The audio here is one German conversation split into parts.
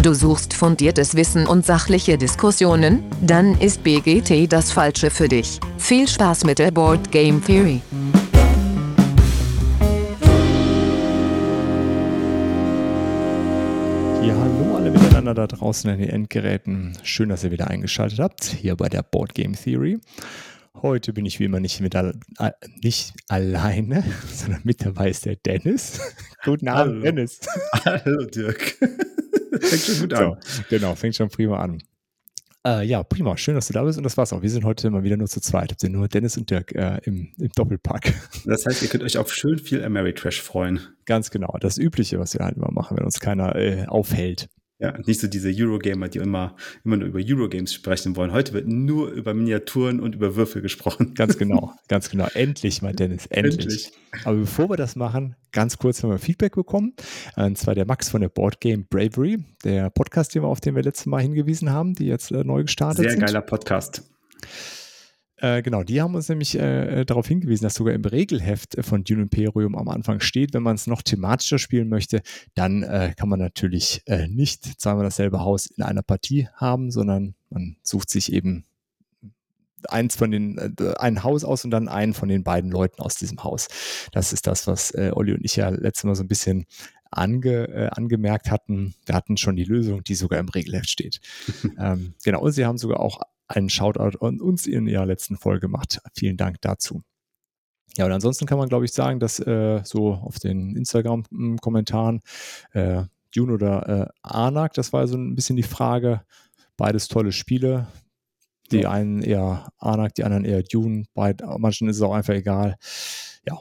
Du suchst fundiertes Wissen und sachliche Diskussionen? Dann ist BGT das Falsche für dich. Viel Spaß mit der Board Game Theory. Ja, hallo alle miteinander da draußen an den Endgeräten. Schön, dass ihr wieder eingeschaltet habt, hier bei der Board Game Theory. Heute bin ich wie immer nicht, mit äh, nicht alleine, sondern mit dabei ist der Dennis. Guten Abend, hallo. Dennis. Hallo, Dirk. fängt schon gut an. So, genau, fängt schon prima an. Äh, ja, prima. Schön, dass du da bist. Und das war's auch. Wir sind heute mal wieder nur zu zweit. Habt ihr nur Dennis und Dirk äh, im, im, Doppelpack. Das heißt, ihr könnt euch auf schön viel Ameritrash freuen. Ganz genau. Das Übliche, was wir halt immer machen, wenn uns keiner äh, aufhält. Ja, nicht so diese Eurogamer, die immer, immer nur über Eurogames sprechen wollen. Heute wird nur über Miniaturen und über Würfel gesprochen. Ganz genau, ganz genau. Endlich, mein Dennis, endlich. endlich. Aber bevor wir das machen, ganz kurz haben wir Feedback bekommen. Und zwar der Max von der Board Game Bravery, der Podcast, auf den wir letztes Mal hingewiesen haben, die jetzt äh, neu gestartet Sehr sind. Sehr geiler Podcast. Äh, genau, die haben uns nämlich äh, darauf hingewiesen, dass sogar im Regelheft von Dune Imperium am Anfang steht, wenn man es noch thematischer spielen möchte, dann äh, kann man natürlich äh, nicht zweimal dasselbe Haus in einer Partie haben, sondern man sucht sich eben eins von den, äh, ein Haus aus und dann einen von den beiden Leuten aus diesem Haus. Das ist das, was äh, Olli und ich ja letztes Mal so ein bisschen ange, äh, angemerkt hatten. Wir hatten schon die Lösung, die sogar im Regelheft steht. ähm, genau, und sie haben sogar auch einen Shoutout an uns in ihrer letzten Folge gemacht. Vielen Dank dazu. Ja, und ansonsten kann man, glaube ich, sagen, dass äh, so auf den Instagram-Kommentaren äh, Dune oder äh, Anak, das war so ein bisschen die Frage. Beides tolle Spiele. Die ja. einen eher Anak, die anderen eher Dune. Bei manchen ist es auch einfach egal. Ja.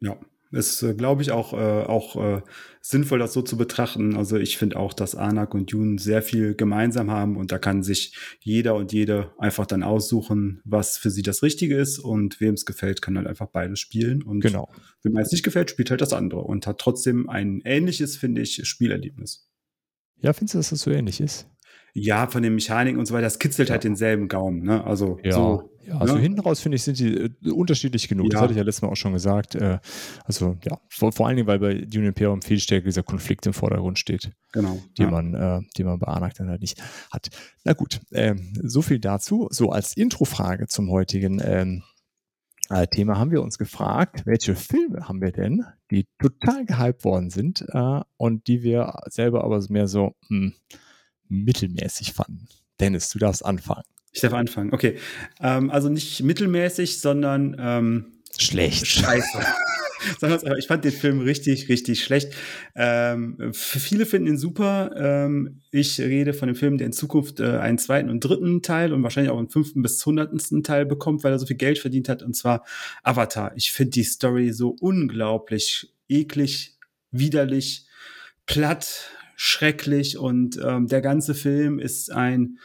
Ja, ist, äh, glaube ich, auch, äh, auch äh, sinnvoll, das so zu betrachten. Also ich finde auch, dass Anak und Dune sehr viel gemeinsam haben und da kann sich jeder und jede einfach dann aussuchen, was für sie das Richtige ist und wem es gefällt, kann halt einfach beides spielen. Und genau. wem es nicht gefällt, spielt halt das andere und hat trotzdem ein ähnliches, finde ich, Spielerlebnis. Ja, findest du, dass das so ähnlich ist? Ja, von den Mechaniken und so weiter, das kitzelt halt ja. halt denselben Gaumen. Ne? Also ja. so. Ja, also ne? hinten raus finde ich, sind die äh, unterschiedlich genug. Ja. Das hatte ich ja letztes Mal auch schon gesagt. Äh, also ja, vor, vor, allen Dingen, weil bei Dune Imperium viel stärker dieser Konflikt im Vordergrund steht. Genau. Die ja. man, äh, die man bei Anak dann halt nicht hat. Na gut, ähm, so viel dazu. So als Introfrage zum heutigen ähm, äh, Thema haben wir uns gefragt, welche Filme haben wir denn, die total gehypt worden sind äh, und die wir selber aber mehr so mh, hm, mittelmäßig fanden. Dennis, du darfst anfangen. Ich darf anfangen, okay. Ähm, also nicht mittelmäßig, sondern ähm, schlecht. Scheiße. ich fand den Film richtig, richtig schlecht. Ähm, viele finden ihn super. Ähm, ich rede von dem Film, der in Zukunft äh, einen zweiten und dritten Teil und wahrscheinlich auch einen fünften bis hundertsten Teil bekommt, weil er so viel Geld verdient hat, und zwar Avatar. Ich finde die Story so unglaublich eklig, widerlich, platt, schrecklich und ähm, der ganze Film ist ein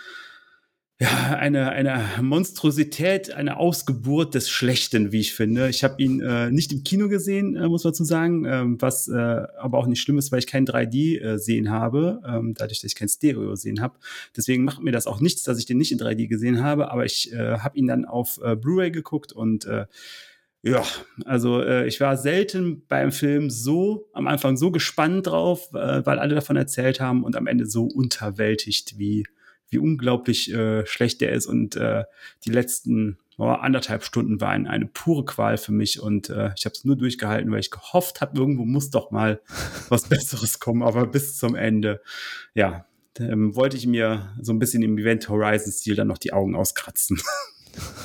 ja, eine, eine Monstrosität, eine Ausgeburt des Schlechten, wie ich finde. Ich habe ihn äh, nicht im Kino gesehen, äh, muss man zu sagen, ähm, was äh, aber auch nicht schlimm ist, weil ich kein 3D äh, sehen habe, ähm, dadurch, dass ich kein Stereo sehen habe. Deswegen macht mir das auch nichts, dass ich den nicht in 3D gesehen habe, aber ich äh, habe ihn dann auf äh, Blu-ray geguckt und ja, also äh, ich war selten beim Film so am Anfang so gespannt drauf, äh, weil alle davon erzählt haben und am Ende so unterwältigt, wie wie unglaublich äh, schlecht der ist und äh, die letzten oh, anderthalb Stunden waren eine pure Qual für mich und äh, ich habe es nur durchgehalten, weil ich gehofft habe, irgendwo muss doch mal was Besseres kommen, aber bis zum Ende, ja, ähm, wollte ich mir so ein bisschen im Event Horizon Stil dann noch die Augen auskratzen.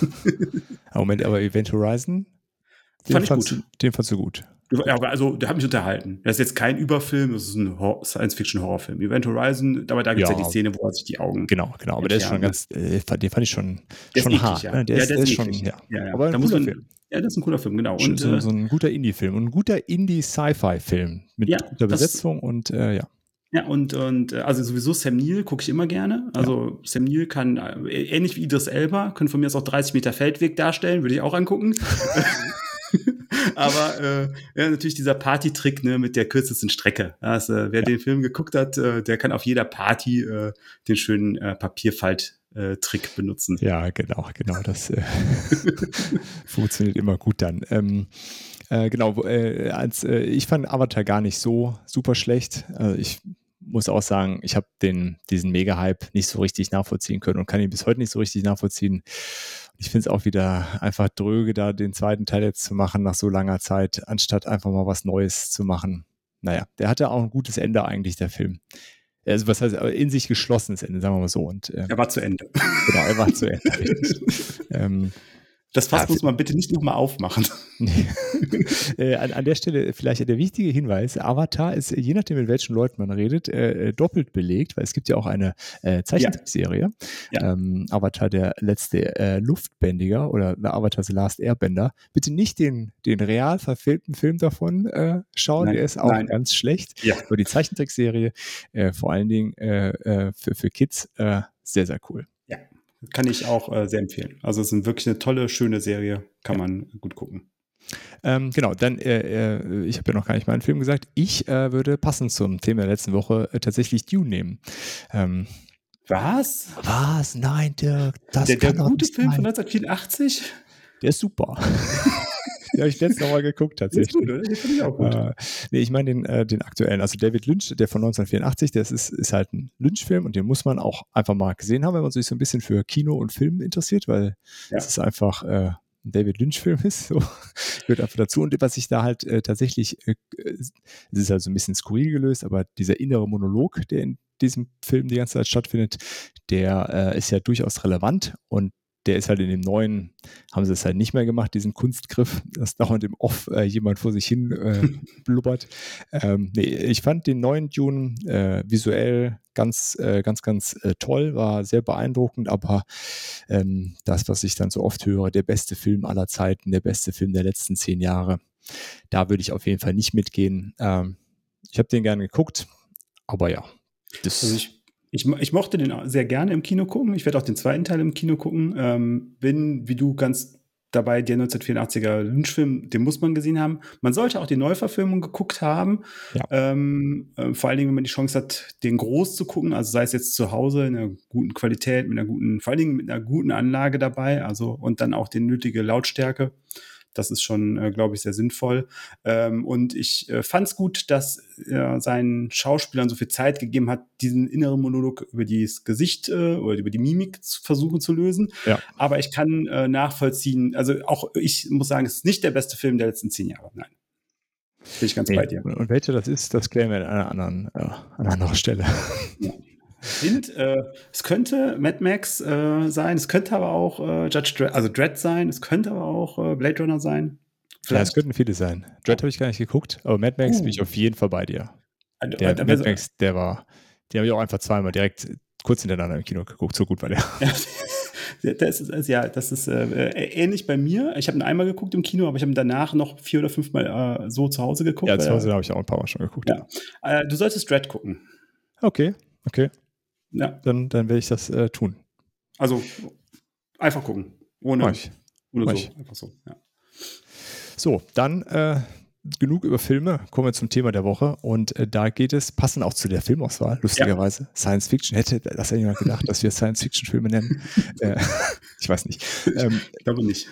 Moment, aber Event Horizon den Fand ich gut. Den fandst du gut. Ja, also der hat mich unterhalten. Das ist jetzt kein Überfilm, das ist ein Science-Fiction-Horrorfilm. Event Horizon, aber da gibt es ja. ja. die Szene, wo er sich die Augen. Genau, genau. Aber der ist schon ganz, äh, den fand ich schon, der schon hart. Ja. Ne? Der, ja, ist, der, ist, schon, ja. ja, Aber ein da cooler Film. Ja, das ist ein cooler Film, genau. Und, so, äh, so ein guter Indie-Film und ein guter Indie-Sci-Fi-Film mit guter Besetzung und äh, ja. Ja, und, und äh, also sowieso Sam Neill gucke ich immer gerne. Also ja. Sam Neill kann, äh, ähnlich wie Idris Elba, können von mir aus auch 30 Meter Feldweg darstellen, würde ich auch angucken. Aber äh, ja, natürlich dieser Party-Trick ne, mit der kürzesten Strecke. Also, wer ja. den Film geguckt hat, äh, der kann auf jeder Party äh, den schönen äh, Papierfalt-Trick benutzen. Ja, genau, genau. Das äh, funktioniert immer gut dann. Ähm, äh, genau, äh, als, äh, ich fand Avatar gar nicht so super schlecht. Also ich muss auch sagen, ich habe diesen Mega-Hype nicht so richtig nachvollziehen können und kann ihn bis heute nicht so richtig nachvollziehen. Ich finde es auch wieder einfach dröge, da den zweiten Teil jetzt zu machen nach so langer Zeit, anstatt einfach mal was Neues zu machen. Naja, der hatte auch ein gutes Ende eigentlich, der Film. Also was heißt, in sich geschlossenes Ende, sagen wir mal so. Und, äh, er war zu Ende. Genau, er war zu Ende. ähm, das Fass ja, muss man bitte nicht nochmal aufmachen. äh, an, an, der Stelle vielleicht der wichtige Hinweis: Avatar ist, je nachdem, mit welchen Leuten man redet, äh, äh doppelt belegt, weil es gibt ja auch eine äh, Zeichentrickserie. Ja. Ja. Ähm, Avatar, der letzte äh, Luftbändiger oder Avatar The Last Airbender. Bitte nicht den, den real verfilmten Film davon äh, schauen, nein, der ist auch nein. ganz schlecht. Ja. Aber die Zeichentrickserie, vor allen Dingen für, für Kids, sehr, sehr cool. Kann ich auch äh, sehr empfehlen. Also es ist wirklich eine tolle, schöne Serie. Kann ja. man gut gucken. Ähm, genau, dann, äh, äh, ich habe ja noch gar nicht meinen Film gesagt. Ich äh, würde passend zum Thema der letzten Woche äh, tatsächlich Dune nehmen. Ähm, was? Was? Nein, Dirk, das Der, der gute Film von 1984? Der ist super. Den habe ich letztes Mal geguckt, tatsächlich. Gut, oder? Den finde ich auch gut. Äh, nee, ich meine den, äh, den aktuellen. Also David Lynch, der von 1984, das ist, ist halt ein Lynch-Film und den muss man auch einfach mal gesehen haben, wenn man sich so ein bisschen für Kino und Film interessiert, weil es ist einfach äh, ein David Lynch-Film ist. So gehört einfach dazu. Und was ich da halt äh, tatsächlich, äh, es ist halt so ein bisschen skurril gelöst, aber dieser innere Monolog, der in diesem Film die ganze Zeit stattfindet, der äh, ist ja durchaus relevant und der ist halt in dem neuen, haben sie es halt nicht mehr gemacht, diesen Kunstgriff, dass dauernd im Off äh, jemand vor sich hin äh, blubbert. Ähm, nee, ich fand den neuen Dune äh, visuell ganz, äh, ganz, ganz äh, toll, war sehr beeindruckend, aber ähm, das, was ich dann so oft höre, der beste Film aller Zeiten, der beste Film der letzten zehn Jahre, da würde ich auf jeden Fall nicht mitgehen. Ähm, ich habe den gerne geguckt, aber ja. Das also ich ich, ich mochte den sehr gerne im Kino gucken. Ich werde auch den zweiten Teil im Kino gucken. Ähm, bin, wie du ganz dabei, der 1984er Lynch-Film, den muss man gesehen haben. Man sollte auch die Neuverfilmung geguckt haben. Ja. Ähm, äh, vor allen Dingen, wenn man die Chance hat, den groß zu gucken, also sei es jetzt zu Hause in einer guten Qualität, mit einer guten, vor allen Dingen mit einer guten Anlage dabei, also und dann auch die nötige Lautstärke. Das ist schon, äh, glaube ich, sehr sinnvoll. Ähm, und ich äh, fand es gut, dass er seinen Schauspielern so viel Zeit gegeben hat, diesen inneren Monolog über das Gesicht äh, oder über die Mimik zu versuchen zu lösen. Ja. Aber ich kann äh, nachvollziehen, also auch ich muss sagen, es ist nicht der beste Film der letzten zehn Jahre. Nein. Bin ich ganz nee. bei dir. Und welcher das ist, das klären wir an einer anderen, äh, an einer anderen Stelle. Ja. Hint, äh, es könnte Mad Max äh, sein, es könnte aber auch äh, Judge Dredd, also Dredd sein, es könnte aber auch äh, Blade Runner sein. Vielleicht. Ja, es könnten viele sein. Dredd habe ich gar nicht geguckt, aber Mad Max uh. bin ich auf jeden Fall bei dir. Also, der also, Mad Max, der war, die habe ich auch einfach zweimal direkt kurz hintereinander im Kino geguckt, so gut war der. Ja, das ist, also, ja, das ist äh, ähnlich bei mir. Ich habe ihn einmal geguckt im Kino, aber ich habe ihn danach noch vier oder fünfmal äh, so zu Hause geguckt. Ja, zu Hause habe ich auch ein paar Mal schon geguckt. Ja. ja. Äh, du solltest Dread gucken. Okay, okay. Ja. Dann, dann werde ich das äh, tun. Also einfach gucken. Ohne, Mach ich. ohne Mach so. Ich. Einfach so, ja. So, dann äh, genug über Filme. Kommen wir zum Thema der Woche. Und äh, da geht es, passend auch zu der Filmauswahl, lustigerweise, ja. Science Fiction. Hätte das jemand gedacht, dass wir Science-Fiction-Filme nennen? äh, ich weiß nicht. Ähm, ich glaube nicht.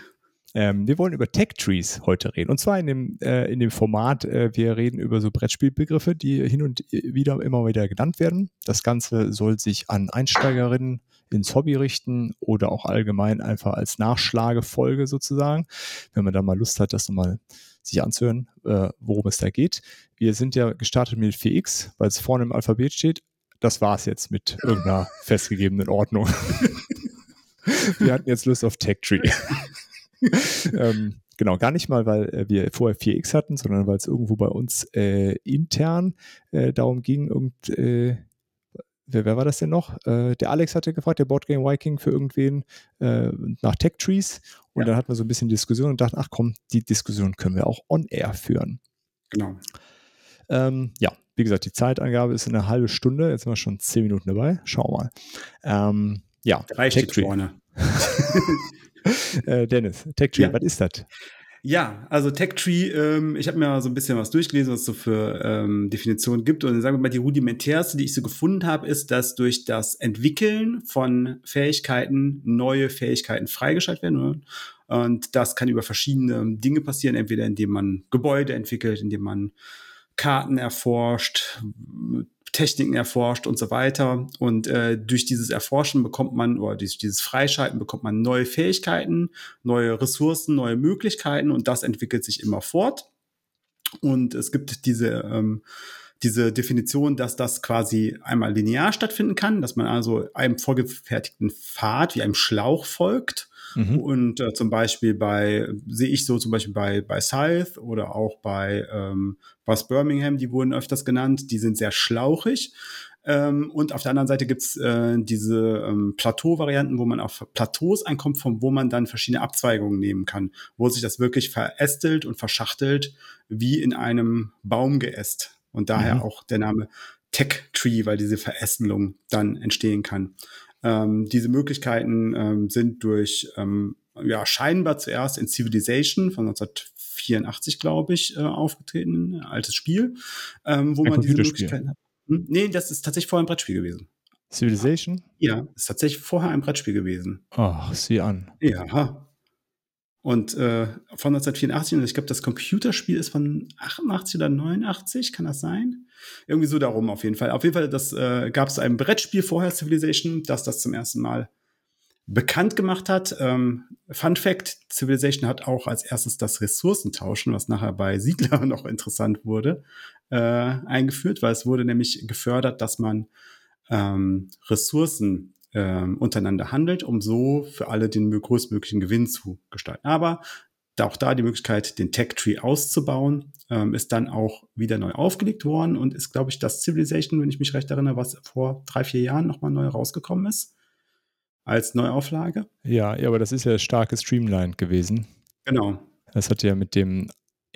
Ähm, wir wollen über Tech Trees heute reden. Und zwar in dem, äh, in dem Format, äh, wir reden über so Brettspielbegriffe, die hin und wieder immer wieder genannt werden. Das Ganze soll sich an Einsteigerinnen ins Hobby richten oder auch allgemein einfach als Nachschlagefolge sozusagen, wenn man da mal Lust hat, das nochmal sich anzuhören, äh, worum es da geht. Wir sind ja gestartet mit 4x, weil es vorne im Alphabet steht. Das war es jetzt mit irgendeiner festgegebenen Ordnung. wir hatten jetzt Lust auf Tech Tree. ähm, genau, gar nicht mal, weil äh, wir vorher 4x hatten, sondern weil es irgendwo bei uns äh, intern äh, darum ging, irgend, äh, wer, wer, war das denn noch? Äh, der Alex hatte gefragt, der Boardgame Viking für irgendwen äh, nach Tech Trees. Und ja. dann hatten wir so ein bisschen Diskussion und dachten, ach komm, die Diskussion können wir auch on-air führen. Genau. Ähm, ja, wie gesagt, die Zeitangabe ist eine halbe Stunde. Jetzt sind wir schon zehn Minuten dabei. Schauen wir mal. Ähm, ja, Drei Tech Tree. äh, Dennis, TechTree, ja. was ist das? Ja, also TechTree, ähm, ich habe mir so ein bisschen was durchgelesen, was es so für ähm, Definitionen gibt. Und sagen wir mal, die rudimentärste, die ich so gefunden habe, ist, dass durch das Entwickeln von Fähigkeiten neue Fähigkeiten freigeschaltet werden. Und das kann über verschiedene Dinge passieren, entweder indem man Gebäude entwickelt, indem man Karten erforscht, Techniken erforscht und so weiter. Und äh, durch dieses Erforschen bekommt man, oder durch dieses Freischalten bekommt man neue Fähigkeiten, neue Ressourcen, neue Möglichkeiten und das entwickelt sich immer fort. Und es gibt diese, ähm, diese Definition, dass das quasi einmal linear stattfinden kann, dass man also einem vorgefertigten Pfad wie einem Schlauch folgt. Mhm. Und äh, zum Beispiel bei, sehe ich so zum Beispiel bei, bei Scythe oder auch bei ähm, was Birmingham, die wurden öfters genannt, die sind sehr schlauchig. Ähm, und auf der anderen Seite gibt's äh, diese ähm, Plateau-Varianten, wo man auf Plateaus ankommt, von wo man dann verschiedene Abzweigungen nehmen kann, wo sich das wirklich verästelt und verschachtelt wie in einem Baumgeäst. Und daher mhm. auch der Name Tech Tree, weil diese Verästelung dann entstehen kann. Ähm, diese Möglichkeiten ähm, sind durch ähm, ja scheinbar zuerst in Civilization von 1984, glaube ich, äh, aufgetreten, ein altes Spiel, ähm, wo ein man diese Möglichkeiten hat. Hm? Nee, das ist tatsächlich vorher ein Brettspiel gewesen. Civilization? Ja, ist tatsächlich vorher ein Brettspiel gewesen. Ach, sieh an. Ja. Und äh, von 1984, und ich glaube, das Computerspiel ist von 88 oder 89, kann das sein? Irgendwie so darum auf jeden Fall. Auf jeden Fall, das äh, gab es ein Brettspiel vorher, Civilization, das das zum ersten Mal bekannt gemacht hat. Ähm, Fun Fact, Civilization hat auch als erstes das Ressourcentauschen, was nachher bei Siedler noch interessant wurde, äh, eingeführt, weil es wurde nämlich gefördert, dass man ähm, Ressourcen ähm, untereinander handelt, um so für alle den größtmöglichen Gewinn zu gestalten. Aber auch da die Möglichkeit, den Tech-Tree auszubauen, ähm, ist dann auch wieder neu aufgelegt worden und ist, glaube ich, das Civilization, wenn ich mich recht erinnere, was vor drei, vier Jahren nochmal neu rausgekommen ist, als Neuauflage. Ja, ja, aber das ist ja starkes Streamlined gewesen. Genau. Das hat ja mit dem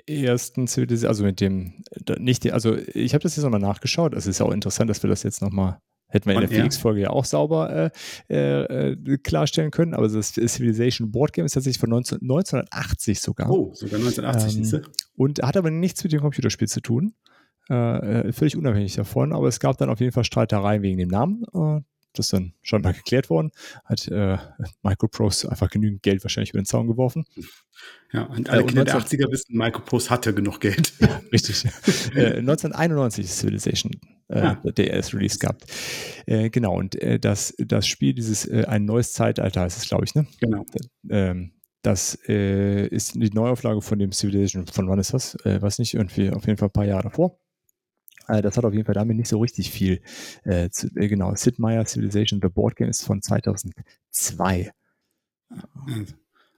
ersten Civilization, also mit dem, nicht, also ich habe das jetzt nochmal nachgeschaut. Es ist ja auch interessant, dass wir das jetzt nochmal Hätten wir in der Felix-Folge ja auch sauber äh, äh, äh, klarstellen können, aber das Civilization Board Game ist tatsächlich von 19, 1980 sogar. Oh, sogar 1980 ähm, Und hat aber nichts mit dem Computerspiel zu tun. Äh, äh, völlig unabhängig davon, aber es gab dann auf jeden Fall Streitereien wegen dem Namen. Äh, das ist dann schon mal geklärt worden. Hat äh, Microprose einfach genügend Geld wahrscheinlich über den Zaun geworfen. Ja, und alle Kinder der 80er wissen, Microprose hatte genug Geld. Ja, richtig. äh, 1991 ist Civilization äh, ja. der Release gehabt. Äh, genau, und äh, das, das Spiel, dieses äh, ein neues Zeitalter ist es, glaube ich, ne? Genau. Ähm, das äh, ist die Neuauflage von dem Civilization. Von wann ist das? Äh, weiß nicht, irgendwie auf jeden Fall ein paar Jahre davor. Äh, das hat auf jeden Fall damit nicht so richtig viel. Äh, zu, äh, genau, Sid Meier Civilization The Board Game ist von 2002.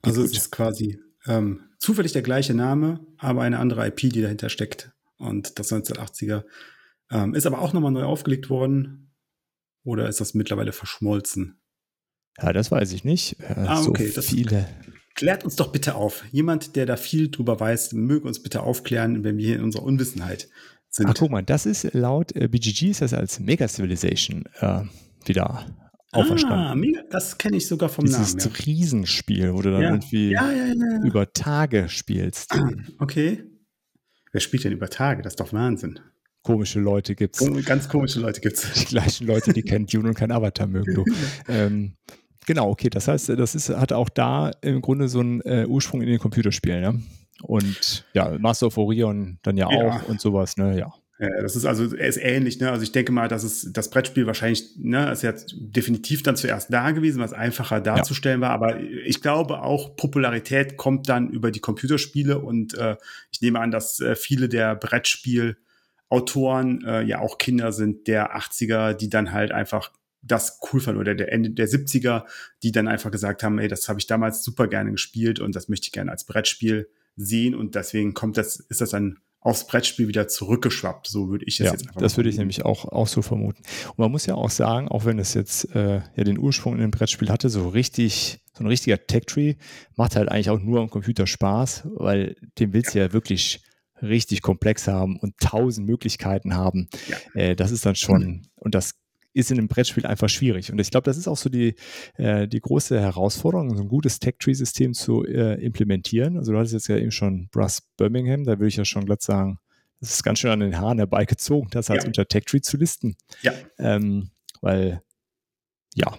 Also es ist quasi ähm, zufällig der gleiche Name, aber eine andere IP, die dahinter steckt. Und das 1980er ähm, ist aber auch nochmal neu aufgelegt worden. Oder ist das mittlerweile verschmolzen? Ja, das weiß ich nicht. Äh, ah, okay. So viele. Klärt uns doch bitte auf. Jemand, der da viel drüber weiß, möge uns bitte aufklären, wenn wir hier in unserer Unwissenheit sind. Ach, guck mal, das ist laut äh, BGG ist das als Mega Civilization äh, wieder auferstanden. Ah, mega, das kenne ich sogar vom Dieses Namen. Dieses ja. Riesenspiel, wo du dann ja. irgendwie ja, über Tage spielst. Okay. Wer spielt denn über Tage? Das ist doch Wahnsinn. Komische Leute gibt es. Ganz komische Leute gibt es. Die gleichen Leute, die kennen Dune und kein Avatar mögen, du. ähm, genau, okay. Das heißt, das ist, hat auch da im Grunde so einen äh, Ursprung in den Computerspielen, ne? Und ja, Master of Orion dann ja, ja. auch und sowas, ne? Ja. Ja, das ist also er ist ähnlich, ne? Also ich denke mal, dass es das Brettspiel wahrscheinlich, ne, ist jetzt definitiv dann zuerst da gewesen, was einfacher darzustellen ja. war. Aber ich glaube auch Popularität kommt dann über die Computerspiele und äh, ich nehme an, dass äh, viele der Brettspielautoren äh, ja auch Kinder sind der 80er, die dann halt einfach das cool fanden oder der Ende der 70er, die dann einfach gesagt haben, ey, das habe ich damals super gerne gespielt und das möchte ich gerne als Brettspiel sehen und deswegen kommt das, ist das dann aufs Brettspiel wieder zurückgeschwappt. So würde ich das ja, jetzt einfach Das würde ich nämlich auch, auch so vermuten. Und man muss ja auch sagen, auch wenn es jetzt äh, ja den Ursprung in dem Brettspiel hatte, so richtig, so ein richtiger Tech-Tree macht halt eigentlich auch nur am Computer Spaß, weil den willst du ja wirklich richtig komplex haben und tausend Möglichkeiten haben. Ja. Äh, das ist dann schon, mhm. und das ist in einem Brettspiel einfach schwierig. Und ich glaube, das ist auch so die, äh, die große Herausforderung, so ein gutes Tech-Tree-System zu äh, implementieren. Also du hattest jetzt ja eben schon Brass Birmingham, da würde ich ja schon glatt sagen, das ist ganz schön an den Haaren herbeigezogen, das als ja. unter Tech-Tree zu listen. Ja. Ähm, weil, ja,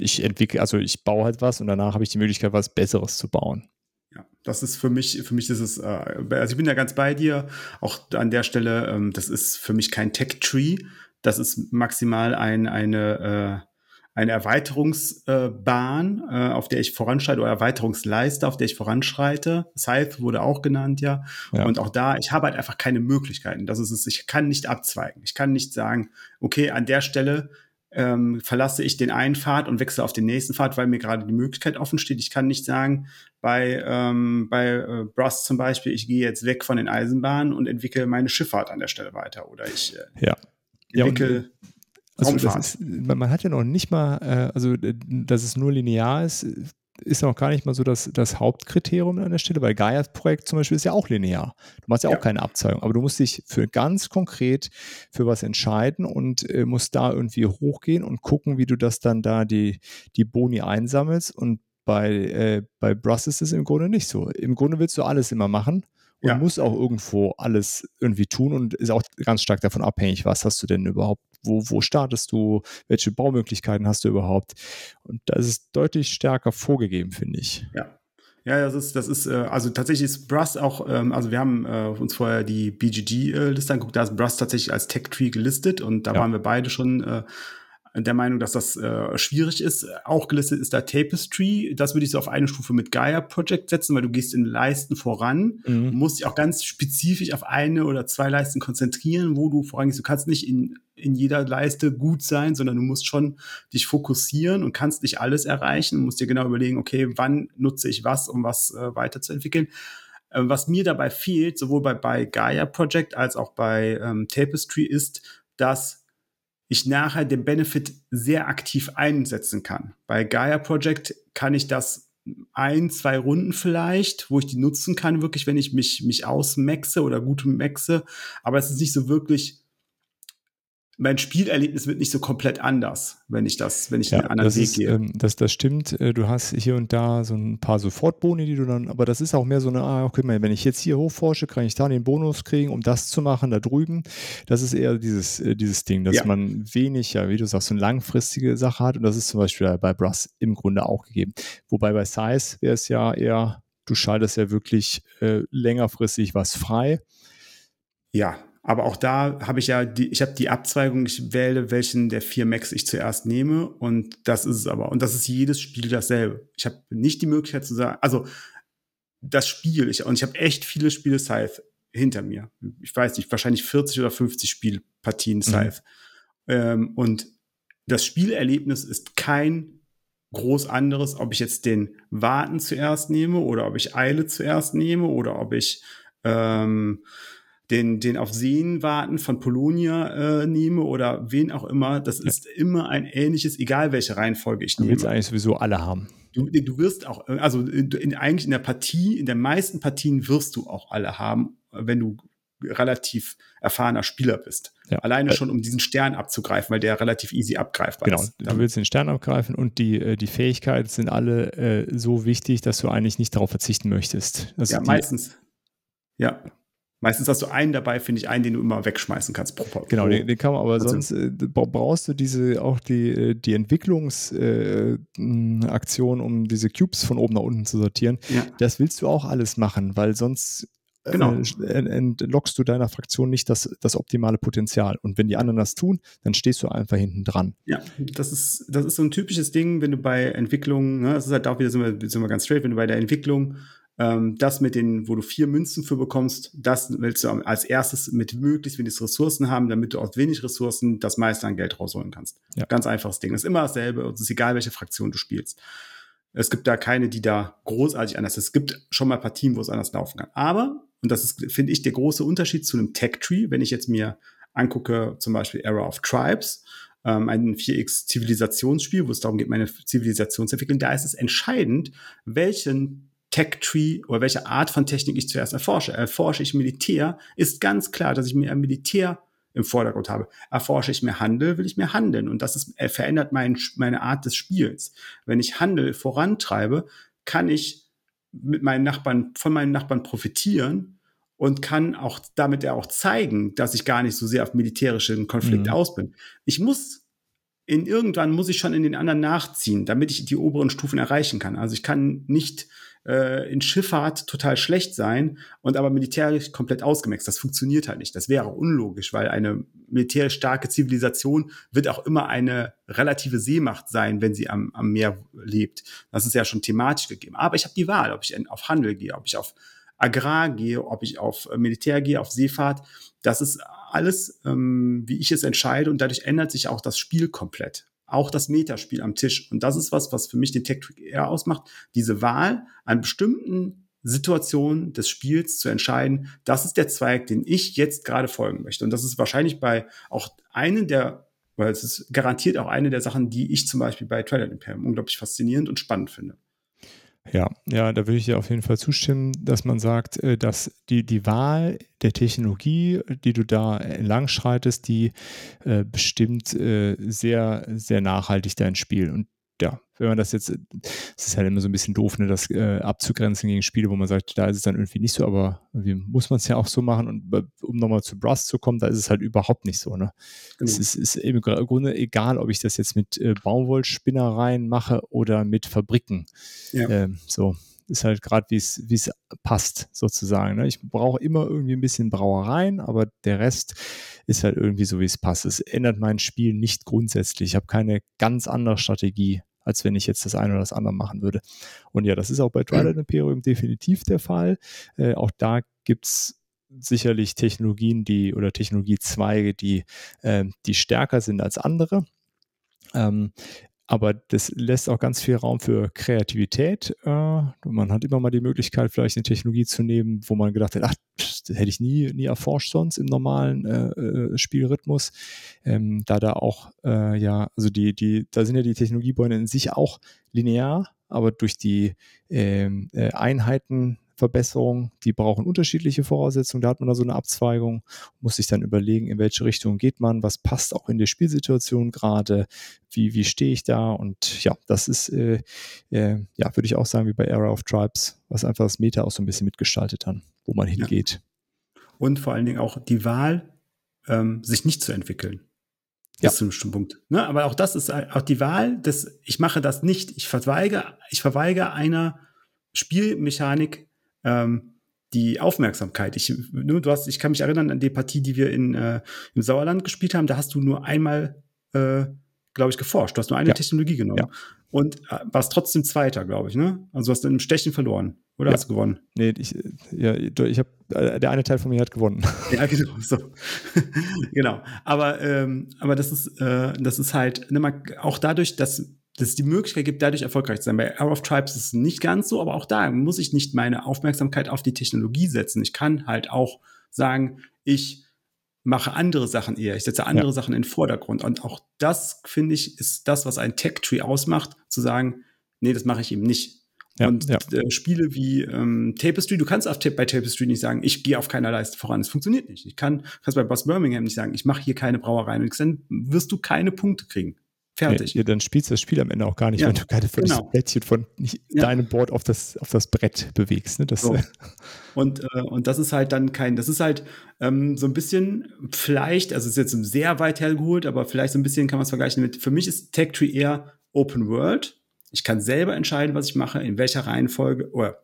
ich entwickle, also ich baue halt was und danach habe ich die Möglichkeit, was Besseres zu bauen. Ja, das ist für mich, für mich ist es, äh, also ich bin ja ganz bei dir, auch an der Stelle, ähm, das ist für mich kein Tech-Tree, Das ist maximal ein, eine, äh, eine Erweiterungsbahn, äh, auf der ich voranschreite, oder Erweiterungsleiste, auf der ich voranschreite. Scythe wurde auch genannt, ja. ja. Und auch da, ich habe halt einfach keine Möglichkeiten. Das ist es, ich kann nicht abzweigen. Ich kann nicht sagen, okay, an der Stelle ähm, verlasse ich den einen Pfad und wechsle auf den nächsten Pfad, weil mir gerade die Möglichkeit offen steht. Ich kann nicht sagen, bei, ähm, bei äh, Brass zum Beispiel, ich gehe jetzt weg von den Eisenbahnen und entwickle meine Schifffahrt an der Stelle weiter. Oder ich äh, ja. Ja, also das ist, man hat ja noch nicht mal, äh, also dass es nur linear ist, ist auch gar nicht mal so das, das Hauptkriterium an der Stelle, weil Gaias Projekt zum Beispiel ist ja auch linear. Du machst ja, ja. auch keine Abzweigung, aber du musst dich für ganz konkret für was entscheiden und äh, musst da irgendwie hochgehen und gucken, wie du das dann da die, die Boni einsammelst. Und bei, äh, bei Brass ist es im Grunde nicht so. Im Grunde willst du alles immer machen und ja. musst auch irgendwo alles irgendwie tun und ist auch ganz stark davon abhängig, was hast du denn überhaupt wo, wo startest du, welche Baumöglichkeiten hast du überhaupt. Und da ist es deutlich stärker vorgegeben, finde ich. Ja. Ja, das ist, das ist, äh, also tatsächlich ist Brass auch, ähm, also wir haben äh, uns vorher die BGG-Liste angeguckt, da ist Brass tatsächlich als Tech-Tree gelistet und da ja. waren wir beide schon äh, der Meinung, dass das äh, schwierig ist. Auch gelistet ist da Tapestry. Das würde ich so auf eine Stufe mit Gaia Project setzen, weil du gehst in Leisten voran, mhm. musst dich auch ganz spezifisch auf eine oder zwei Leisten konzentrieren, wo du vorangehst. Du kannst nicht in, in jeder Leiste gut sein, sondern du musst schon dich fokussieren und kannst nicht alles erreichen. Du musst dir genau überlegen, okay, wann nutze ich was, um was äh, weiterzuentwickeln. Äh, was mir dabei fehlt, sowohl bei, bei Gaia Project als auch bei ähm, Tapestry, ist, dass ich nachher den Benefit sehr aktiv einsetzen kann. Bei Gaia Project kann ich das ein, zwei Runden vielleicht, wo ich die nutzen kann, wirklich, wenn ich mich, mich ausmaxe oder gut maxe. Aber es ist nicht so wirklich mein Spielerlebnis wird nicht so komplett anders, wenn ich das, wenn ich ja, einen anderen Weg ist, gehe. Ähm, das, das stimmt. Äh, du hast hier und da so ein paar Sofortboni, die du dann, aber das ist auch mehr so eine, ah, okay, wenn ich jetzt hier hochforsche, kann ich da den Bonus kriegen, um das zu machen, da drüben. Das ist eher dieses, äh, dieses Ding, dass ja. man wenig, ja, wie du sagst, so eine langfristige Sache hat und das ist zum Beispiel bei Brass im Grunde auch gegeben. Wobei bei Size wäre es ja eher, du schaltest ja wirklich äh, längerfristig was frei. Ja, aber auch da habe ich ja die, ich habe die Abzweigung, ich wähle, welchen der vier Max ich zuerst nehme. Und das ist es aber. Und das ist jedes Spiel dasselbe. Ich habe nicht die Möglichkeit zu sagen, also das Spiel, ich, und ich habe echt viele Spiele Scythe hinter mir. Ich weiß nicht, wahrscheinlich 40 oder 50 Spielpartien mhm. Scythe. Mhm. Ähm, und das Spielerlebnis ist kein groß anderes, ob ich jetzt den Warten zuerst nehme oder ob ich Eile zuerst nehme oder ob ich ähm, den, den auf Seen warten von Polonia äh, nehme oder wen auch immer, das ist immer ein ähnliches, egal welche Reihenfolge ich nehme. Du willst eigentlich sowieso alle haben. Du, du wirst auch, also in, in, eigentlich in der Partie, in der meisten Partien wirst du auch alle haben, wenn du relativ erfahrener Spieler bist. Ja. Alleine schon, um diesen Stern abzugreifen, weil der relativ easy abgreifbar genau. ist. Genau, du willst den Stern abgreifen und die, äh, die Fähigkeiten sind alle äh, so wichtig, dass du eigentlich nicht darauf verzichten möchtest. Also ja, meistens. Ja, Meistens hast du einen dabei, finde ich, einen, den du immer wegschmeißen kannst pro Genau, den, den, kann man, aber also, sonst äh, brauchst du diese auch die, äh, die Entwicklungsaktion, äh, um diese Cubes von oben nach unten zu sortieren. Ja. Das willst du auch alles machen, weil sonst äh, genau. entlockst du deiner Fraktion nicht das, das optimale Potenzial. Und wenn die anderen das tun, dann stehst du einfach hinten dran. Ja, das ist, das ist so ein typisches Ding, wenn du bei Entwicklung, ne, das ist halt auch wieder, sind wir, sind wir ganz straight, wenn du bei der Entwicklung ähm, das mit den, wo du vier Münzen für bekommst, das willst du als erstes mit möglichst wenig Ressourcen haben, damit du aus wenig Ressourcen das meiste an Geld rausholen kannst. Ja. Ganz einfaches Ding. Das ist immer dasselbe. Es ist egal, welche Fraktion du spielst. Es gibt da keine, die da großartig anders ist. Es gibt schon mal Partien, wo es anders laufen kann. Aber, und das ist, finde ich, der große Unterschied zu einem Tech-Tree, wenn ich jetzt mir angucke, zum Beispiel Era of Tribes, ähm, ein 4X-Zivilisationsspiel, wo es darum geht, meine Zivilisation zu entwickeln, da ist es entscheidend, welchen Tech-Tree oder welche Art von Technik ich zuerst erforsche. Erforsche ich Militär, ist ganz klar, dass ich mir ein Militär im Vordergrund habe. Erforsche ich mehr Handel, will ich mehr handeln. Und das ist, äh, verändert mein, meine Art des Spiels. Wenn ich Handel vorantreibe, kann ich mit meinen Nachbarn, von meinen Nachbarn profitieren und kann auch damit ja auch zeigen, dass ich gar nicht so sehr auf militärischen Konflikt mhm. aus bin. Ich muss in irgendwann muss ich schon in den anderen nachziehen, damit ich die oberen Stufen erreichen kann. Also ich kann nicht äh, in Schifffahrt total schlecht sein und aber militärisch komplett ausgemaxt. Das funktioniert halt nicht. Das wäre unlogisch, weil eine militärisch starke Zivilisation wird auch immer eine relative Seemacht sein, wenn sie am, am Meer lebt. Das ist ja schon thematisch gegeben. Aber ich habe die Wahl, ob ich auf Handel gehe, ob ich auf Agrar gehe, ob ich auf Militär gehe, auf Seefahrt. Das ist alles, ähm, wie ich es entscheide und dadurch ändert sich auch das Spiel komplett. Auch das Metaspiel am Tisch. Und das ist was, was für mich den Tech Trick eher ausmacht. Diese Wahl an bestimmten Situationen des Spiels zu entscheiden, das ist der Zweig, den ich jetzt gerade folgen möchte. Und das ist wahrscheinlich bei auch einen der, weil es ist garantiert auch eine der Sachen, die ich zum Beispiel bei Twilight Imperium unglaublich faszinierend und spannend finde. Ja, ja, da würde ich dir auf jeden Fall zustimmen, dass man sagt, äh, dass die, die Wahl der Technologie, die du da entlang schreitest, die äh, bestimmt äh, sehr, sehr nachhaltig dein Spiel. Und ja, wenn man das jetzt, es ist halt immer so ein bisschen doof, ne, das äh, abzugrenzen gegen Spiele, wo man sagt, da ist es dann irgendwie nicht so, aber irgendwie muss man es ja auch so machen. Und um nochmal zu Brass zu kommen, da ist es halt überhaupt nicht so. Ne? Genau. Es ist, ist im Grunde egal, ob ich das jetzt mit äh, Baumwollspinnereien mache oder mit Fabriken. Ja. Ähm, so ist halt gerade, wie es passt, sozusagen. Ne? Ich brauche immer irgendwie ein bisschen Brauereien, aber der Rest ist halt irgendwie so, wie es passt. Es ändert mein Spiel nicht grundsätzlich. Ich habe keine ganz andere Strategie als wenn ich jetzt das eine oder das andere machen würde. Und ja, das ist auch bei Twilight Imperium definitiv der Fall. Äh, auch da gibt es sicherlich Technologien, die oder Technologiezweige, die, äh, die stärker sind als andere. Ähm, aber das lässt auch ganz viel Raum für Kreativität. Äh, man hat immer mal die Möglichkeit, vielleicht eine Technologie zu nehmen, wo man gedacht hat, ach, das hätte ich nie, nie erforscht sonst im normalen äh, äh, Spielrhythmus. Ähm, da da auch, äh, ja, also die, die, da sind ja die Technologiebäume in sich auch linear, aber durch die ähm, äh, Einheiten Verbesserung, die brauchen unterschiedliche Voraussetzungen. Da hat man da so eine Abzweigung, muss sich dann überlegen, in welche Richtung geht man, was passt auch in der Spielsituation gerade, wie, wie stehe ich da und ja, das ist, äh, äh, ja, würde ich auch sagen, wie bei Era of Tribes, was einfach das Meta auch so ein bisschen mitgestaltet hat, wo man hingeht. Ja. Und vor allen Dingen auch die Wahl, ähm, sich nicht zu entwickeln. Ja. Bis zu einem bestimmten Punkt. Ne? Aber auch das ist auch die Wahl, dass ich mache das nicht. Ich verweige, ich verweige einer Spielmechanik ähm, die Aufmerksamkeit. Ich, ne, du hast, ich kann mich erinnern an die Partie, die wir in, äh, im Sauerland gespielt haben. Da hast du nur einmal, äh, glaube ich, geforscht. Du hast nur eine ja. Technologie genommen. Ja. Und äh, warst trotzdem Zweiter, glaube ich, ne? Also hast du im Stechen verloren. Oder ja. hast du gewonnen? Nee, ich, ja, ich habe, äh, der eine Teil von mir hat gewonnen. Ja, genau, so. genau. Aber, ähm, aber das ist, äh, das ist halt, ne, man, auch dadurch, dass dass es die Möglichkeit gibt, dadurch erfolgreich zu sein. Bei Hour of Tribes ist es nicht ganz so, aber auch da muss ich nicht meine Aufmerksamkeit auf die Technologie setzen. Ich kann halt auch sagen, ich mache andere Sachen eher. Ich setze andere ja. Sachen in den Vordergrund. Und auch das, finde ich, ist das, was ein Tech-Tree ausmacht, zu sagen, nee, das mache ich eben nicht. Ja, und ja. Äh, Spiele wie ähm, Tapestry, du kannst auf, bei Tapestry nicht sagen, ich gehe auf keiner Leiste voran. Es funktioniert nicht. Ich kann, kannst bei Boss Birmingham nicht sagen, ich mache hier keine Brauerei. Und dann wirst du keine Punkte kriegen. Fertig. Ja, dann spielst du das Spiel am Ende auch gar nicht, ja, wenn du keine genau. Plättchen von nicht ja. deinem Board auf das, auf das Brett bewegst. Ne? Das, so. und, äh, und das ist halt dann kein, das ist halt ähm, so ein bisschen vielleicht, also es ist jetzt sehr weit hergeholt, aber vielleicht so ein bisschen kann man es vergleichen mit, für mich ist Tech Tree eher Open World. Ich kann selber entscheiden, was ich mache, in welcher Reihenfolge oder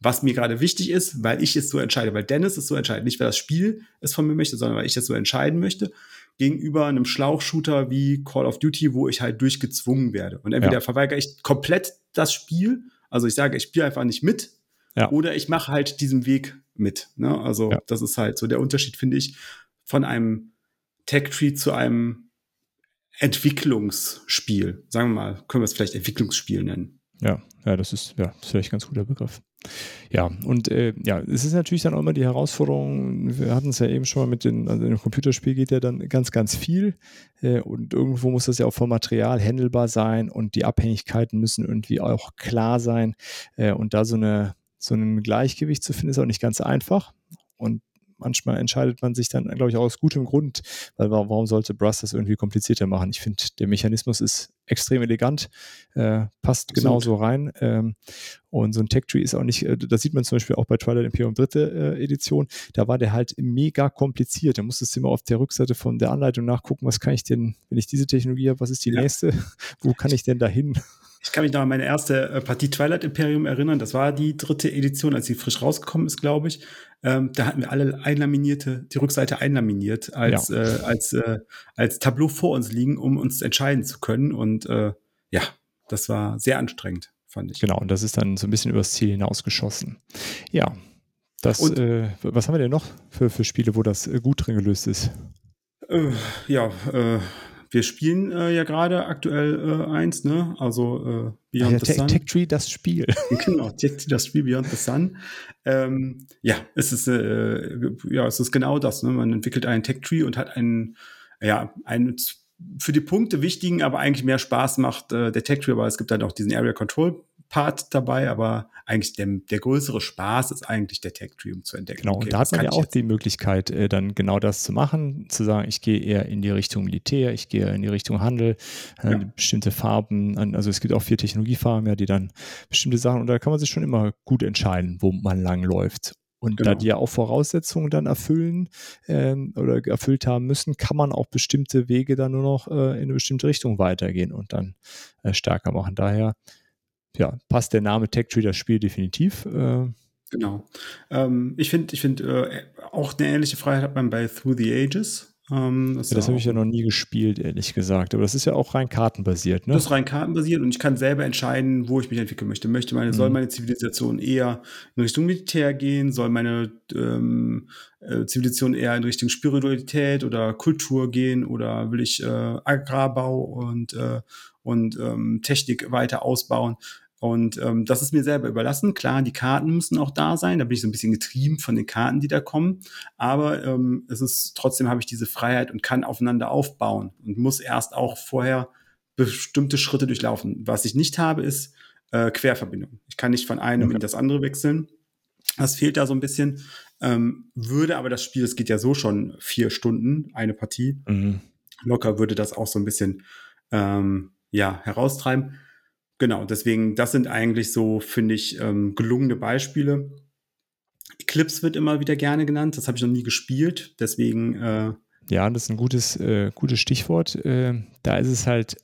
was mir gerade wichtig ist, weil ich es so entscheide, weil Dennis es so entscheidet, nicht weil das Spiel es von mir möchte, sondern weil ich es so entscheiden möchte gegenüber einem Schlauchshooter wie Call of Duty, wo ich halt durchgezwungen werde. Und entweder ja. verweigere ich komplett das Spiel, also ich sage, ich spiele einfach nicht mit, ja. oder ich mache halt diesen Weg mit. Ne? Also ja. das ist halt so der Unterschied, finde ich, von einem Tech-Tree zu einem Entwicklungsspiel. Sagen wir mal, können wir es vielleicht Entwicklungsspiel nennen. Ja, ja, das ist, ja, das ist vielleicht ein ganz guter Begriff. Ja, und äh, ja, es ist natürlich dann auch immer die Herausforderung, wir hatten es ja eben schon mal mit den, also im Computerspiel geht ja dann ganz, ganz viel äh, und irgendwo muss das ja auch vom Material handelbar sein und die Abhängigkeiten müssen irgendwie auch klar sein äh, und da so eine so ein Gleichgewicht zu finden, ist auch nicht ganz einfach. Und manchmal entscheidet man sich dann, glaube ich, auch aus gutem Grund, weil warum sollte Brass das irgendwie komplizierter machen? Ich finde, der Mechanismus ist extrem elegant, äh, passt genauso rein. Ähm, und so ein Tech Tree ist auch nicht, äh, das sieht man zum Beispiel auch bei Twilight Imperium dritte äh, Edition, da war der halt mega kompliziert. Da musstest du immer auf der Rückseite von der Anleitung nachgucken, was kann ich denn, wenn ich diese Technologie habe, was ist die ja. nächste, wo kann ich denn da hin? Ich kann mich noch an meine erste äh, Partie Twilight Imperium erinnern. Das war die dritte Edition, als sie frisch rausgekommen ist, glaube ich. Ähm, da hatten wir alle einlaminierte, die Rückseite einlaminiert als, ja. äh, als, äh, als Tableau vor uns liegen, um uns entscheiden zu können. Und äh, ja, das war sehr anstrengend, fand ich. Genau, und das ist dann so ein bisschen übers Ziel hinausgeschossen. Ja, das, und, äh, was haben wir denn noch für, für Spiele, wo das äh, gut drin gelöst ist? Ja, äh, wir spielen äh, ja gerade aktuell äh, eins, ne? Also äh, Beyond ja, the Sun. Tech Tree, das Spiel. genau, Tech Tree, das Spiel Beyond the Sun. Ähm, ja, es ist äh, ja, es ist genau das. Ne? Man entwickelt einen Tech Tree und hat einen, ja, einen für die Punkte wichtigen, aber eigentlich mehr Spaß macht äh, der Tech Tree, aber es gibt dann auch diesen Area Control Part dabei, aber eigentlich der, der größere Spaß ist eigentlich der Tech Tree, um zu entdecken. Genau, okay, und da hat man ja auch die Möglichkeit, äh, dann genau das zu machen, zu sagen, ich gehe eher in die Richtung Militär, ich gehe in die Richtung Handel, äh, ja. bestimmte Farben, also es gibt auch vier Technologiefarben, ja, die dann bestimmte Sachen, und da kann man sich schon immer gut entscheiden, wo man lang läuft. Und genau. da die ja auch Voraussetzungen dann erfüllen ähm, oder erfüllt haben müssen, kann man auch bestimmte Wege dann nur noch äh, in eine bestimmte Richtung weitergehen und dann äh, stärker machen. Daher ja, passt der Name Tech Tree das Spiel definitiv. Äh, genau. Ähm, ich finde, ich finde, äh, auch eine ähnliche Freiheit hat man bei Through the Ages. Ähm, das, ja, das habe ich ja noch nie gespielt, ehrlich gesagt. Aber das ist ja auch rein kartenbasiert, ne? Das ist rein kartenbasiert und ich kann selber entscheiden, wo ich mich entwickeln möchte. Möchte meine, mhm. soll meine Zivilisation eher in Richtung Militär gehen? Soll meine ähm, äh, Zivilisation eher in Richtung Spiritualität oder Kultur gehen? Oder will ich äh, Agrarbau und, äh, und ähm, Technik weiter ausbauen? Und ähm, das ist mir selber überlassen. Klar, die Karten müssen auch da sein. Da bin ich so ein bisschen getrieben von den Karten, die da kommen. Aber ähm, es ist trotzdem habe ich diese Freiheit und kann aufeinander aufbauen und muss erst auch vorher bestimmte Schritte durchlaufen. Was ich nicht habe, ist äh, Querverbindung. Ich kann nicht von einem okay. in das andere wechseln. Das fehlt da so ein bisschen. Ähm, würde aber das Spiel, es geht ja so schon vier Stunden, eine Partie. Mhm. Locker würde das auch so ein bisschen ähm, ja, heraustreiben. Genau, deswegen, das sind eigentlich so, finde ich, ähm, gelungene Beispiele. Eclipse wird immer wieder gerne genannt, das habe ich noch nie gespielt, deswegen. Äh ja, das ist ein gutes, äh, gutes Stichwort. Äh, da ist es halt,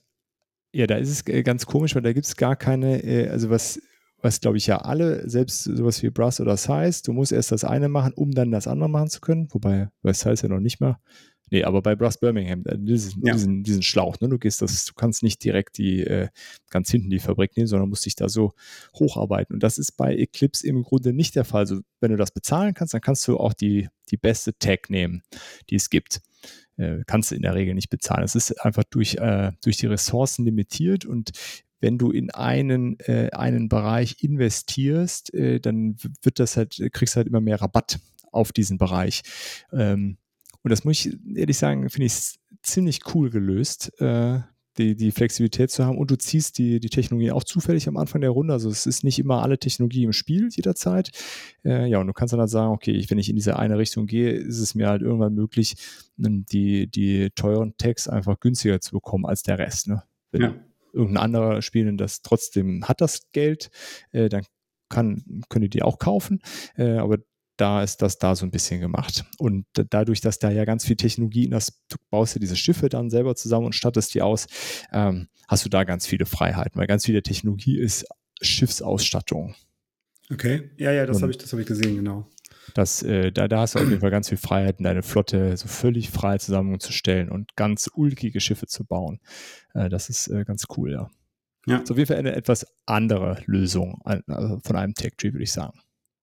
ja, da ist es äh, ganz komisch, weil da gibt es gar keine, äh, also was, was glaube ich ja alle, selbst sowas wie Brass oder Size, du musst erst das eine machen, um dann das andere machen zu können, wobei bei Size ja noch nicht mal. Nee, aber bei Brass Birmingham, äh, diesen, ja. diesen, diesen Schlauch, ne? Du gehst das, du kannst nicht direkt die äh, ganz hinten die Fabrik nehmen, sondern musst dich da so hocharbeiten. Und das ist bei Eclipse im Grunde nicht der Fall. Also wenn du das bezahlen kannst, dann kannst du auch die, die beste Tag nehmen, die es gibt. Äh, kannst du in der Regel nicht bezahlen. Es ist einfach durch, äh, durch die Ressourcen limitiert und wenn du in einen, äh, einen Bereich investierst, äh, dann wird das halt, kriegst du halt immer mehr Rabatt auf diesen Bereich. Ähm, und das muss ich ehrlich sagen, finde ich ziemlich cool gelöst, äh, die, die Flexibilität zu haben. Und du ziehst die, die Technologie auch zufällig am Anfang der Runde. Also es ist nicht immer alle Technologie im Spiel jederzeit. Äh, ja, und du kannst dann halt sagen, okay, wenn ich in diese eine Richtung gehe, ist es mir halt irgendwann möglich, die, die teuren Tags einfach günstiger zu bekommen als der Rest. Ne? Wenn ja. irgendein anderer Spiel das trotzdem hat das Geld, äh, dann kann, können die die auch kaufen. Äh, aber da ist das da so ein bisschen gemacht. Und dadurch, dass da ja ganz viel Technologie in das, du baust ja diese Schiffe dann selber zusammen und stattest die aus, ähm, hast du da ganz viele Freiheiten, weil ganz viele Technologie ist Schiffsausstattung. Okay, ja, ja, das habe ich, das ich gesehen, genau. Das, äh, da, da hast du auf jeden Fall ganz viel Freiheiten, deine Flotte so völlig frei zusammenzustellen und ganz ulkige Schiffe zu bauen. Äh, das ist äh, ganz cool, ja. Ja. So auf jeden Fall eine etwas andere Lösung also von einem Tech-Tree, würde ich sagen.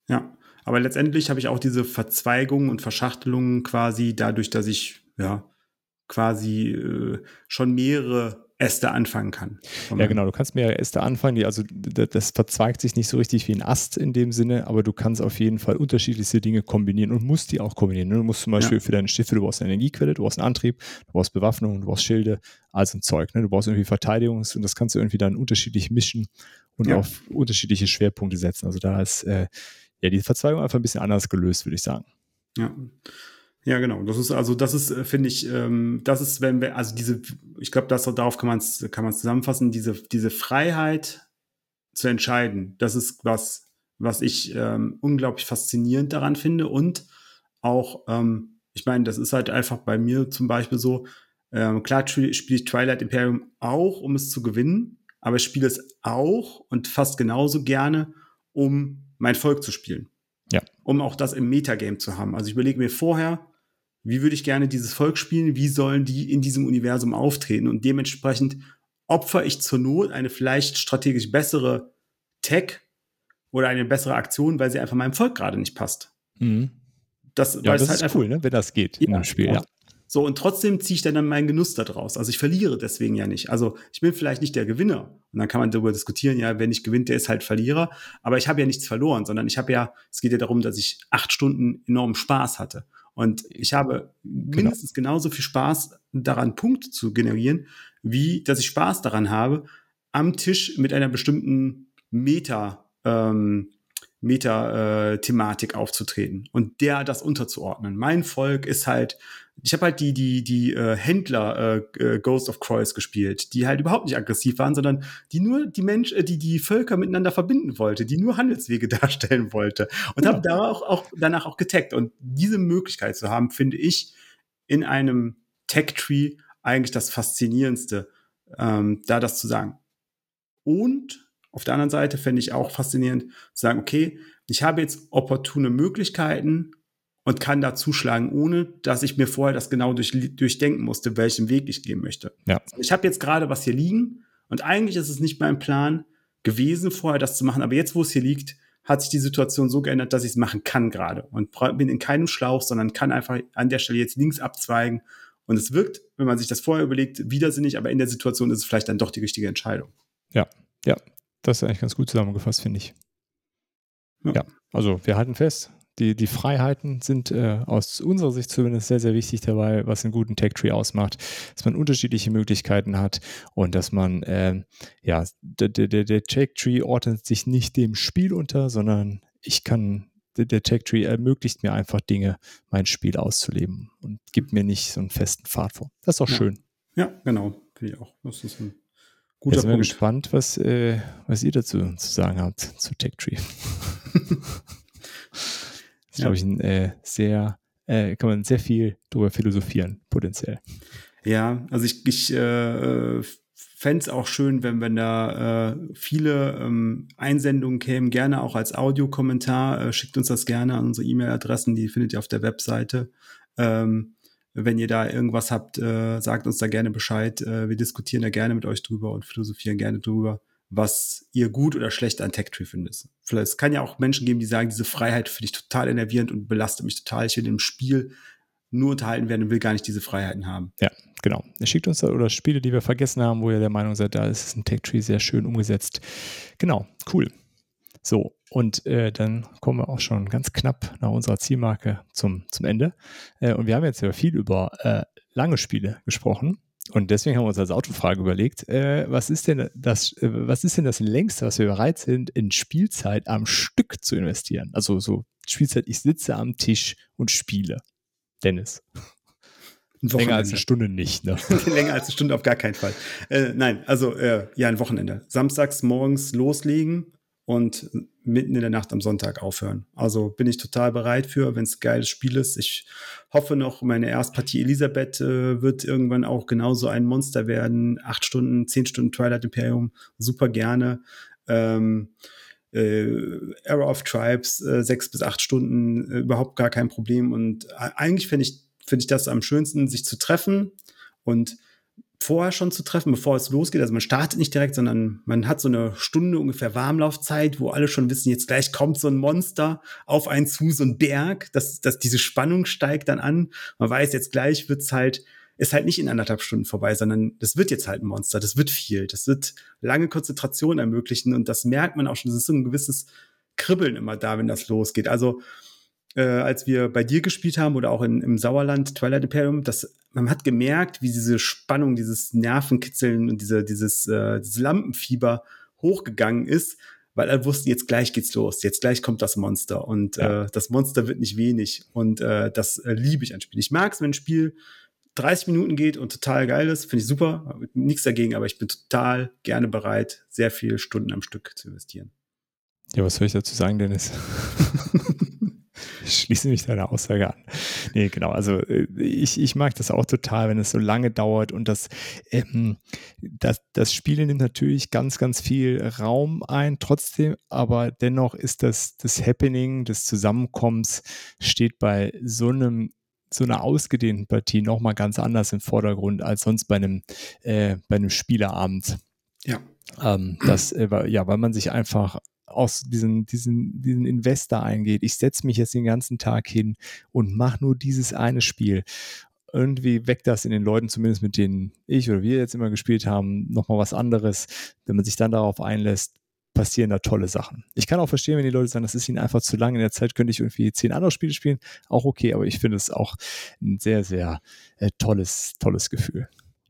Ja, aber letztendlich habe ich auch diese Verzweigungen und Verschachtelungen quasi dadurch, dass ich ja quasi äh, schon mehrere Äste anfangen kann. Ja, genau, du kannst mehrere Äste anfangen, die, also das verzweigt sich nicht so richtig wie ein Ast in dem Sinne, aber du kannst auf jeden Fall unterschiedlichste Dinge kombinieren und musst die auch kombinieren. Du musst zum Beispiel ja. für deine Schiffe, du brauchst eine Energiequelle, du brauchst einen Antrieb, du brauchst Bewaffnung, du brauchst Schilde, all so ein Zeug. Ne? Du brauchst irgendwie Verteidigung und das kannst du irgendwie dann unterschiedlich mischen und ja. auf unterschiedliche Schwerpunkte setzen. Also da ist äh, ja, die Verzweigung einfach ein bisschen anders gelöst, würde ich sagen. Ja. Ja, genau. Das ist also, das ist, äh, finde ich, ähm, das ist, wenn wir, also diese, ich glaube, darauf kann man es kann man zusammenfassen, diese, diese Freiheit zu entscheiden. Das ist was, was ich ähm, unglaublich faszinierend daran finde und auch, ähm, ich meine, das ist halt einfach bei mir zum Beispiel so, ähm, klar spiele ich Twilight Imperium auch, um es zu gewinnen, aber ich spiele es auch und fast genauso gerne, um mein Volk zu spielen. Ja. Um auch das im Metagame zu haben. Also ich überlege mir vorher, wie würde ich gerne dieses Volk spielen, wie sollen die in diesem Universum auftreten und dementsprechend opfer ich zur Not eine vielleicht strategisch bessere Tech oder eine bessere Aktion, weil sie einfach meinem Volk gerade nicht passt. Mhm. Das, ja, das halt ist cool, ne? wenn das geht ja, in einem Spiel. Ja. So, und trotzdem ziehe ich dann, dann meinen Genuss daraus. Also ich verliere deswegen ja nicht. Also ich bin vielleicht nicht der Gewinner. Und dann kann man darüber diskutieren, ja, wer nicht gewinnt, der ist halt Verlierer. Aber ich habe ja nichts verloren, sondern ich habe ja, es geht ja darum, dass ich acht Stunden enormen Spaß hatte. Und ich habe genau. mindestens genauso viel Spaß daran, Punkte zu generieren, wie dass ich Spaß daran habe, am Tisch mit einer bestimmten Meta, ähm, Meta-Thematik äh, aufzutreten und der das unterzuordnen. Mein Volk ist halt ich habe halt die die die äh, Händler äh, äh, Ghost of Croix gespielt, die halt überhaupt nicht aggressiv waren, sondern die nur die Mensch, äh, die die Völker miteinander verbinden wollte, die nur Handelswege darstellen wollte und ja. habe da auch, auch danach auch getaggt und diese Möglichkeit zu haben, finde ich in einem Tech Tree eigentlich das faszinierendste, ähm, da das zu sagen. Und auf der anderen Seite fände ich auch faszinierend zu sagen, okay, ich habe jetzt opportune Möglichkeiten, und kann da zuschlagen, ohne dass ich mir vorher das genau durch, durchdenken musste, welchen Weg ich gehen möchte. Ja. Ich habe jetzt gerade was hier liegen und eigentlich ist es nicht mein Plan gewesen, vorher das zu machen, aber jetzt, wo es hier liegt, hat sich die Situation so geändert, dass ich es machen kann gerade und bin in keinem Schlauch, sondern kann einfach an der Stelle jetzt links abzweigen und es wirkt, wenn man sich das vorher überlegt, widersinnig, aber in der Situation ist es vielleicht dann doch die richtige Entscheidung. Ja, ja, das ist eigentlich ganz gut zusammengefasst, finde ich. Ja. ja, also wir halten fest, die, die Freiheiten sind äh, aus unserer Sicht zumindest sehr, sehr wichtig dabei, was einen guten Tech-Tree ausmacht, dass man unterschiedliche Möglichkeiten hat und dass man, äh, ja, der, der, der Tech-Tree ordnet sich nicht dem Spiel unter, sondern ich kann, der, der Tech-Tree ermöglicht mir einfach Dinge, mein Spiel auszuleben und gibt mir nicht so einen festen Pfad vor. Das ist auch ja. schön. Ja, genau, finde ich auch. Das ist ein guter Jetzt sind wir gespannt, was, äh, was ihr dazu zu sagen habt zu Tech-Tree. ist, ja. glaube ich, ein äh, sehr, äh, kann man sehr viel drüber philosophieren, potenziell. Ja, also ich, ich äh, fände es auch schön, wenn, wenn da äh, viele ähm, Einsendungen kämen, gerne auch als Audiokommentar. Äh, schickt uns das gerne an unsere E-Mail-Adressen, die findet ihr auf der Webseite. Ähm, wenn ihr da irgendwas habt, äh, sagt uns da gerne Bescheid. Äh, wir diskutieren da gerne mit euch drüber und philosophieren gerne drüber was ihr gut oder schlecht an TechTree findet. Vielleicht, es kann ja auch Menschen geben, die sagen, diese Freiheit finde ich total enervierend und belastet mich total. Ich will im Spiel nur unterhalten werden und will gar nicht diese Freiheiten haben. Ja, genau. Ihr schickt uns da oder Spiele, die wir vergessen haben, wo ihr der Meinung seid, da ist ein TechTree sehr schön umgesetzt. Genau, cool. So, und äh, dann kommen wir auch schon ganz knapp nach unserer Zielmarke zum, zum Ende. Äh, und wir haben jetzt ja viel über äh, lange Spiele gesprochen. Und deswegen haben wir uns als Autofrage überlegt, äh, was, ist denn das, äh, was ist denn das längste, was wir bereit sind, in Spielzeit am Stück zu investieren? Also so Spielzeit, ich sitze am Tisch und spiele. Dennis. Länger als eine Stunde nicht, ne? Länger als eine Stunde auf gar keinen Fall. Äh, nein, also äh, ja, ein Wochenende. Samstags morgens loslegen, und mitten in der Nacht am Sonntag aufhören. Also bin ich total bereit für, wenn es ein geiles Spiel ist. Ich hoffe noch, meine Erstpartie Elisabeth äh, wird irgendwann auch genauso ein Monster werden. Acht Stunden, zehn Stunden Twilight Imperium, super gerne. Ähm, äh, Era of Tribes, äh, sechs bis acht Stunden, äh, überhaupt gar kein Problem. Und äh, eigentlich finde ich, finde ich das am schönsten, sich zu treffen und vorher schon zu treffen, bevor es losgeht. Also man startet nicht direkt, sondern man hat so eine Stunde ungefähr Warmlaufzeit, wo alle schon wissen, jetzt gleich kommt so ein Monster auf einen zu, so ein Berg, dass, dass diese Spannung steigt dann an. Man weiß, jetzt gleich wird's halt, ist halt nicht in anderthalb Stunden vorbei, sondern das wird jetzt halt ein Monster, das wird viel, das wird lange Konzentration ermöglichen und das merkt man auch schon, das ist so ein gewisses Kribbeln immer da, wenn das losgeht. Also äh, als wir bei dir gespielt haben oder auch in, im Sauerland Twilight Imperium, dass man hat gemerkt, wie diese Spannung, dieses Nervenkitzeln und diese, dieses, äh, dieses Lampenfieber hochgegangen ist, weil er wusste, jetzt gleich geht's los, jetzt gleich kommt das Monster und ja. äh, das Monster wird nicht wenig und äh, das äh, liebe ich an Spiel. Ich mag es, wenn ein Spiel 30 Minuten geht und total geil ist, finde ich super, nichts dagegen, aber ich bin total gerne bereit, sehr viele Stunden am Stück zu investieren. Ja, was soll ich dazu sagen, Dennis? schließe mich deiner Aussage an. Nee, genau. Also äh, ich, ich mag das auch total, wenn es so lange dauert und das, ähm, das, das Spiel nimmt natürlich ganz, ganz viel Raum ein, trotzdem, aber dennoch ist das, das Happening des Zusammenkommens steht bei so einem so einer ausgedehnten Partie nochmal ganz anders im Vordergrund als sonst bei einem, äh, bei einem Spielerabend. Ja. Ähm, das, äh, ja, weil man sich einfach aus diesen, diesen, diesen Investor eingeht. Ich setze mich jetzt den ganzen Tag hin und mache nur dieses eine Spiel. Irgendwie weckt das in den Leuten, zumindest mit denen ich oder wir jetzt immer gespielt haben, nochmal was anderes. Wenn man sich dann darauf einlässt, passieren da tolle Sachen. Ich kann auch verstehen, wenn die Leute sagen, das ist ihnen einfach zu lang. In der Zeit könnte ich irgendwie zehn andere Spiele spielen. Auch okay, aber ich finde es auch ein sehr, sehr äh, tolles, tolles Gefühl.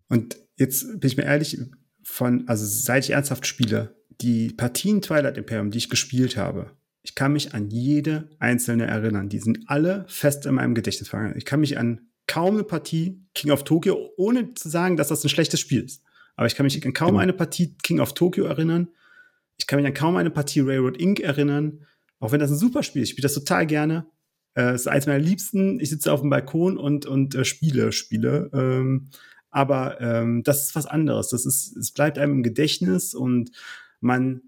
Und jetzt bin ich mir ehrlich, von, also seit ich ernsthaft spiele, die Partien Twilight Imperium, die ich gespielt habe, ich kann mich an jede einzelne erinnern. Die sind alle fest in meinem Gedächtnis verankert. Ich kann mich an kaum eine Partie King of Tokyo, ohne zu sagen, dass das ein schlechtes Spiel ist. Aber ich kann mich an kaum genau. eine Partie King of Tokyo erinnern. Ich kann mich an kaum eine Partie Railroad Inc. erinnern. Auch wenn das ein super Spiel ist. Ich spiele das total gerne. Äh, es ist eins meiner Liebsten. Ich sitze auf dem Balkon und, und äh, spiele Spiele. Ähm, aber ähm, das ist was anderes. Das ist, es bleibt einem im Gedächtnis und man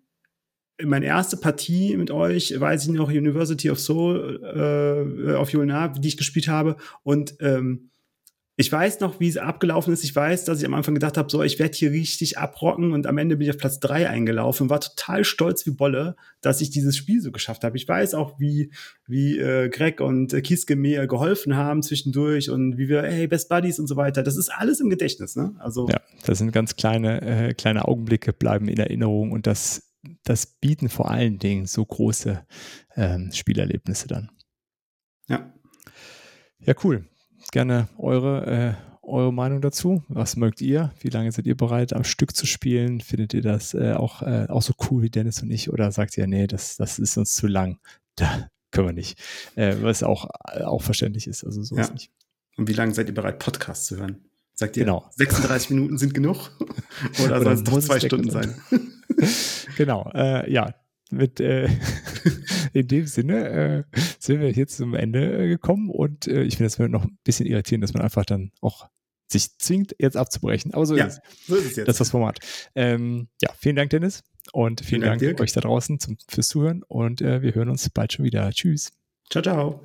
meine erste Partie mit euch, weiß ich noch, University of Soul äh, auf Julnar, die ich gespielt habe. Und ähm, ich weiß noch, wie es abgelaufen ist. Ich weiß, dass ich am Anfang gedacht habe, so, ich werde hier richtig abrocken und am Ende bin ich auf Platz drei eingelaufen und war total stolz wie Bolle, dass ich dieses Spiel so geschafft habe. Ich weiß auch, wie, wie äh, Greg und äh, Kiske mir geholfen haben zwischendurch und wie wir, hey, Best Buddies und so weiter. Das ist alles im Gedächtnis, ne? Also. Ja, das sind ganz kleine, äh, kleine Augenblicke, bleiben in Erinnerung und das das bieten vor allen Dingen so große ähm, Spielerlebnisse dann. Ja. Ja, cool. Gerne eure, äh, eure Meinung dazu. Was mögt ihr? Wie lange seid ihr bereit, am Stück zu spielen? Findet ihr das äh, auch, äh, auch so cool wie Dennis und ich? Oder sagt ihr, nee, das, das ist uns zu lang? Da können wir nicht. Äh, was auch, auch verständlich ist. Also so ja. ist nicht. Und wie lange seid ihr bereit, Podcasts zu hören? Sagt ihr, genau. 36 Minuten sind genug? Oder, Oder soll es doch zwei Stunden sein? genau, äh, ja. Mit, äh, in dem Sinne äh, sind wir jetzt zum Ende äh, gekommen und äh, ich finde es noch ein bisschen irritierend, dass man einfach dann auch sich zwingt, jetzt abzubrechen. Aber so, ja, ist, es. so ist es jetzt. Das ist das Format. Ähm, ja, vielen Dank, Dennis. Und vielen, vielen Dank, Dank euch da draußen zum, fürs Zuhören. Und äh, wir hören uns bald schon wieder. Tschüss. Ciao, ciao.